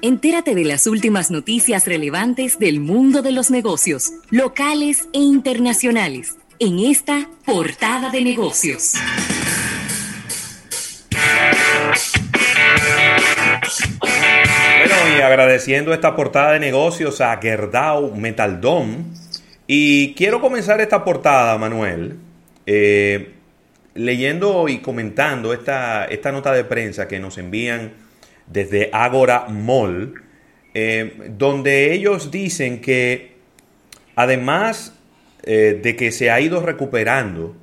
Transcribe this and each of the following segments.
Entérate de las últimas noticias relevantes del mundo de los negocios, locales e internacionales, en esta portada de negocios. Bueno, y agradeciendo esta portada de negocios a Gerdau Metaldom. Y quiero comenzar esta portada, Manuel, eh, leyendo y comentando esta, esta nota de prensa que nos envían desde Agora Mall, eh, donde ellos dicen que además eh, de que se ha ido recuperando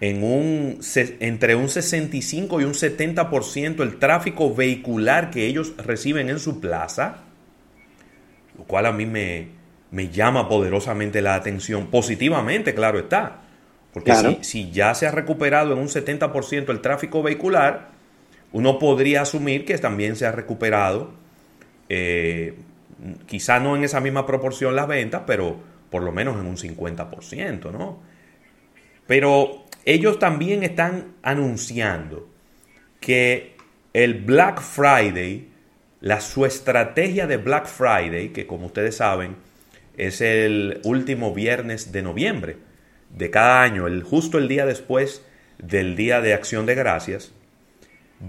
en un, entre un 65 y un 70% el tráfico vehicular que ellos reciben en su plaza, lo cual a mí me, me llama poderosamente la atención, positivamente, claro está, porque si, si, ya se ha recuperado en un 70% el tráfico vehicular, uno podría asumir que también se ha recuperado, eh, quizá no en esa misma proporción las ventas, pero por lo menos en un 50%, ¿no? Pero ellos también están anunciando que el Black Friday, la, su estrategia de Black Friday, que como ustedes saben es el último viernes de noviembre de cada año, el, justo el día después del Día de Acción de Gracias,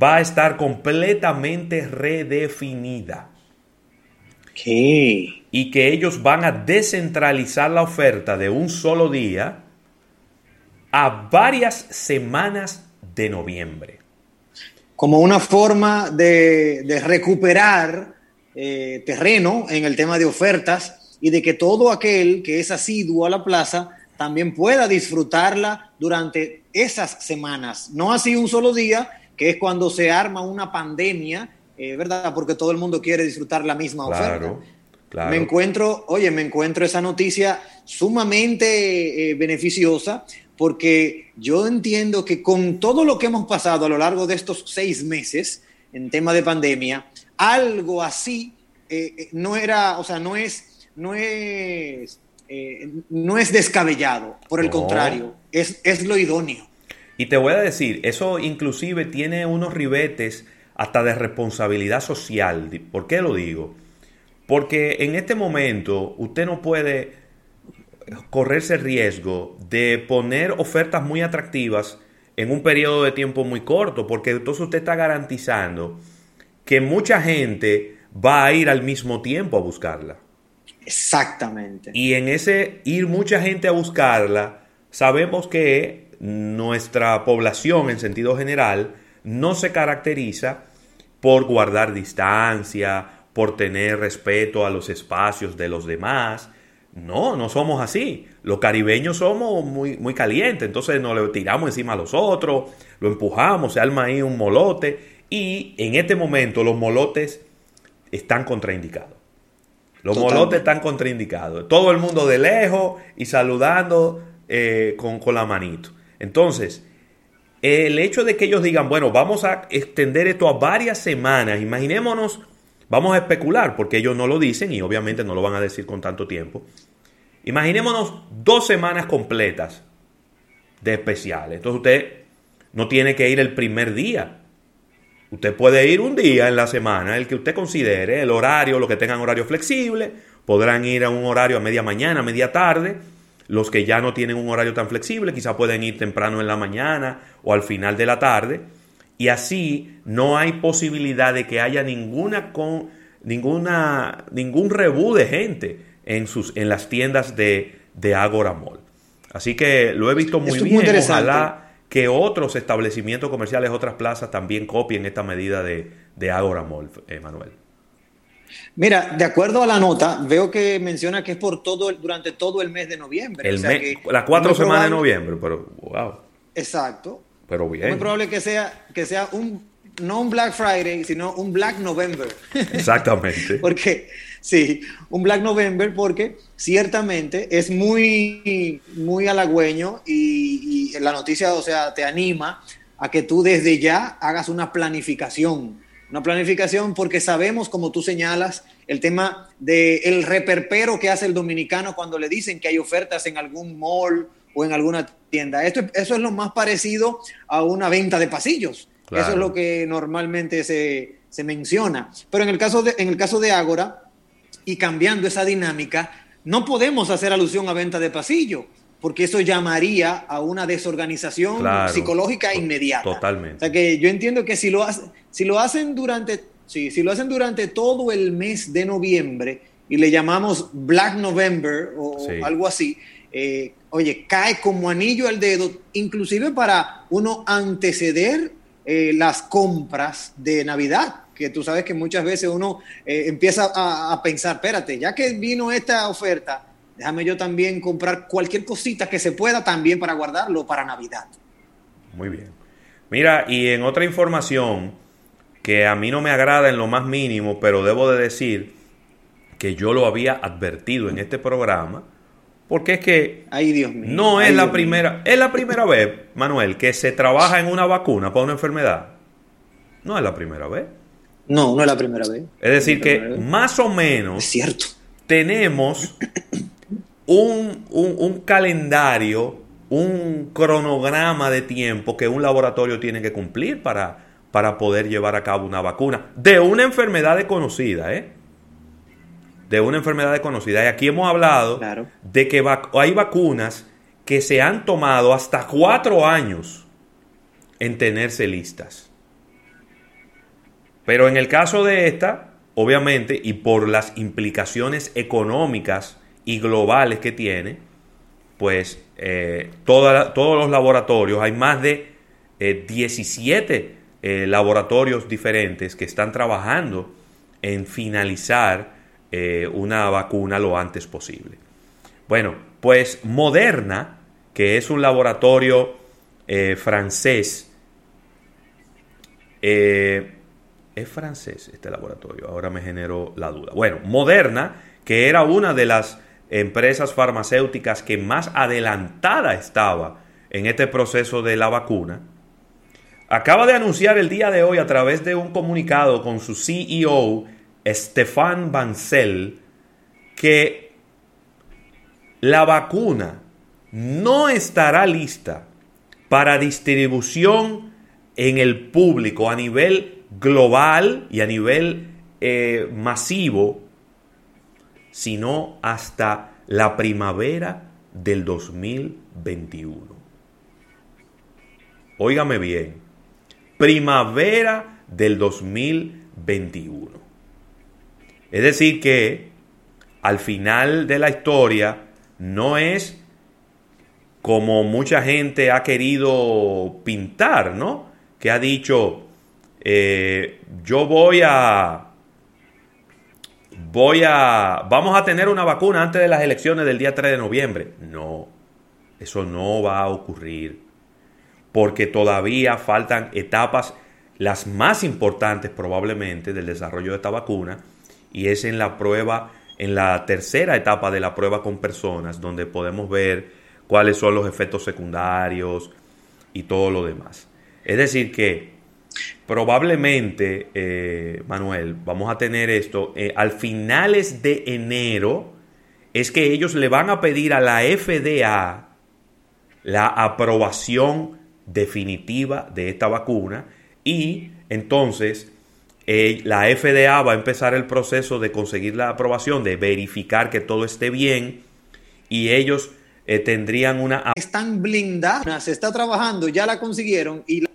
va a estar completamente redefinida. ¿Qué? Y que ellos van a descentralizar la oferta de un solo día a varias semanas de noviembre. Como una forma de, recuperar eh, terreno en el tema de ofertas y de que todo aquel que es asiduo a la plaza también pueda disfrutarla durante esas semanas. No así un solo día, que es cuando se arma una pandemia, eh, ¿verdad? Porque todo el mundo quiere disfrutar la misma oferta. Claro. Me encuentro, oye, me encuentro esa noticia sumamente eh, beneficiosa porque yo entiendo que con todo lo que hemos pasado a lo largo de estos seis meses en tema de pandemia, algo así eh, no era, o sea, no es, no es, no es descabellado, por el contrario, es, es lo idóneo. Y te voy a decir, eso inclusive tiene unos ribetes hasta de responsabilidad social. ¿Por qué lo digo? Porque en este momento usted no puede correrse el riesgo de poner ofertas muy atractivas en un periodo de tiempo muy corto, porque entonces usted está garantizando que mucha gente va a ir al mismo tiempo a buscarla. Exactamente. Y en ese ir mucha gente a buscarla, sabemos que nuestra población en sentido general no se caracteriza por guardar distancia, por tener respeto a los espacios de los demás, no, no somos así. Los caribeños somos muy, muy calientes, entonces nos lo tiramos encima a los otros, lo empujamos, se arma ahí un molote. Y en este momento los molotes están contraindicados. Los molotes están contraindicados. Todo el mundo de lejos y saludando eh, con, con la manito. Entonces, el hecho de que ellos digan, bueno, vamos a extender esto a varias semanas, imaginémonos Vamos a especular, porque ellos no lo dicen y obviamente no lo van a decir con tanto tiempo. Imaginémonos dos semanas completas de especiales. Entonces usted no tiene que ir el primer día. Usted puede ir un día en la semana, el que usted considere, el horario, los que tengan horario flexible, podrán ir a un horario a media mañana, a media tarde. Los que ya no tienen un horario tan flexible, quizá pueden ir temprano en la mañana o al final de la tarde y así no hay posibilidad de que haya ninguna con, ninguna, ningún rebú de gente en, sus, en las tiendas de, de Agora Mall. Así que lo he visto muy bien. Ojalá que otros establecimientos comerciales, otras plazas también copien esta medida de, de Agora Mall, Manuel. Mira, de acuerdo a la nota, veo que menciona que es por todo durante todo el mes de noviembre. las cuatro semanas de noviembre, pero wow. Exacto. Pero bien. Es muy probable que sea, que sea un, no un Black Friday, sino un Black November. Exactamente. porque, sí, un Black November porque ciertamente es muy, muy halagüeño y, y la noticia, o sea, te anima a que tú desde ya hagas una planificación. Una planificación porque sabemos, como tú señalas, el tema del el reperpero que hace el dominicano cuando le dicen que hay ofertas en algún mall o en alguna tienda. Esto, eso es lo más parecido a una venta de pasillos. Eso es lo que normalmente se, se, menciona. Pero en el caso de, en el caso de Ágora, y cambiando esa dinámica, no podemos hacer alusión a venta de pasillo, porque eso llamaría a una desorganización psicológica inmediata. Totalmente. O sea que yo entiendo que si lo, si lo hacen durante, sí, si lo hacen durante todo el mes de noviembre y le llamamos Black November o algo así, eh, oye, cae como anillo al dedo, inclusive para uno anteceder eh, las compras de Navidad, que tú sabes que muchas veces uno eh, empieza a, pensar, espérate, ya que vino esta oferta, déjame yo también comprar cualquier cosita que se pueda también para guardarlo para Navidad. Muy bien. Mira, y en otra información que a mí no me agrada en lo más mínimo, pero debo de decir que yo lo había advertido en este programa, porque es que no es la primera, es la primera vez, Manuel, que se trabaja en una vacuna para una enfermedad. No es la primera vez. No, no es la primera vez. Es decir, que más o menos cierto. tenemos un, un, calendario, un cronograma de tiempo que un laboratorio tiene que cumplir para, para poder llevar a cabo una vacuna de una enfermedad desconocida, ¿eh? de una enfermedad desconocida. Y aquí hemos hablado de que hay vacunas que se han tomado hasta cuatro años en tenerse listas. Pero en el caso de esta, obviamente, y por las implicaciones económicas y globales que tiene, pues eh, todos los laboratorios, hay más de 17 eh, eh, laboratorios diferentes que están trabajando en finalizar eh, una vacuna lo antes posible. Bueno, pues Moderna, que es un laboratorio francés, es francés este laboratorio, ahora me generó la duda. Bueno, Moderna, que era una de las empresas farmacéuticas que más adelantada estaba en este proceso de la vacuna, acaba de anunciar el día de hoy a través de un comunicado con su CEO Stefan Bancel que la vacuna no estará lista para distribución en el público a nivel global y a nivel eh, masivo, sino hasta la primavera del 2021. Óigame bien, primavera del 2021. Es decir, que al final de la historia no es como mucha gente ha querido pintar, ¿no? Que ha dicho, eh, yo voy a, voy a, vamos a tener una vacuna antes de las elecciones del día 3 de noviembre. No, eso no va a ocurrir, porque todavía faltan etapas, las más importantes probablemente del desarrollo de esta vacuna, y es en la prueba, en la tercera etapa de la prueba con personas, donde podemos ver cuáles son los efectos secundarios y todo lo demás. Es decir, que probablemente, eh, Manuel, vamos a tener esto eh, al finales de enero, es que ellos le van a pedir a la FDA la aprobación definitiva de esta vacuna y entonces eh, la FDA va a empezar el proceso de conseguir la aprobación, de verificar que todo esté bien y ellos tendrían una... Están blindadas, se está trabajando, ya la consiguieron y... La...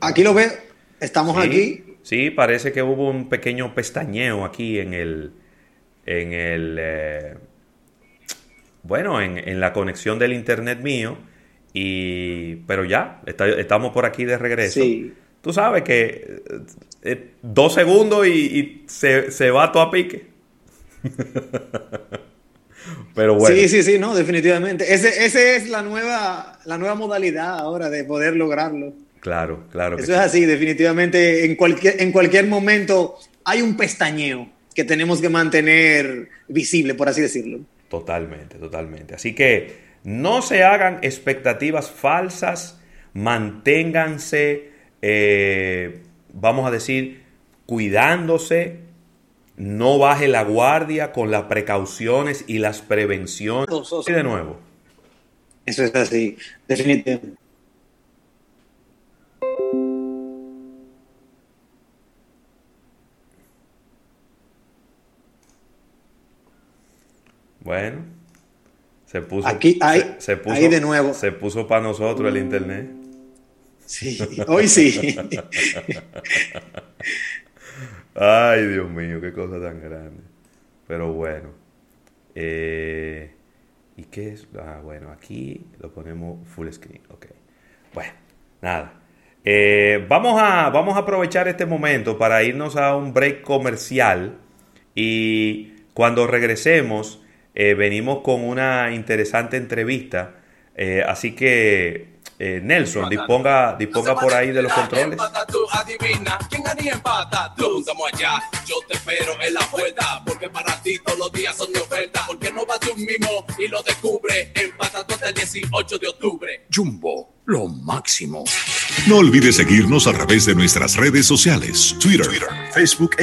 Aquí lo veo. Estamos aquí. Sí, parece que hubo un pequeño pestañeo aquí en el. En el. Eh, bueno, en, la conexión del internet mío. Y. Pero ya, estamos por aquí de regreso. Tú sabes que. Eh, dos segundos y, se, va todo a pique. Pero bueno. Sí, sí, sí, no, definitivamente. Esa ese es la nueva, la nueva modalidad ahora de poder lograrlo. Claro, claro. Eso es así, definitivamente. En cualquier, en cualquier momento hay un pestañeo que tenemos que mantener visible, por así decirlo. Totalmente, totalmente. Así que no se hagan expectativas falsas, manténganse, eh, vamos a decir, cuidándose, no baje la guardia con las precauciones y las prevenciones. Y de nuevo. Eso es así, definitivamente. Bueno, se puso. Aquí hay, se, puso, ahí de nuevo. Se puso para nosotros el internet. Sí, hoy sí. Ay, Dios mío, qué cosa tan grande. Pero bueno. Eh, ¿Y qué es? Ah, bueno, aquí lo ponemos full screen. Ok. Bueno, nada. Eh, vamos, a, vamos a aprovechar este momento para irnos a un break comercial. Y cuando regresemos, eh, venimos con una interesante entrevista. Así que, eh, Nelson, disponga, disponga por ahí de los controles. Adivina quién haría empata. Tú estamos allá. Yo te espero en la puerta. Porque para ti todos los días son de oferta. Porque no vas de un mimo y lo descubre. Empata hasta el 18 de octubre. Jumbo, lo máximo. No olvides seguirnos a través de nuestras redes sociales, Twitter, Facebook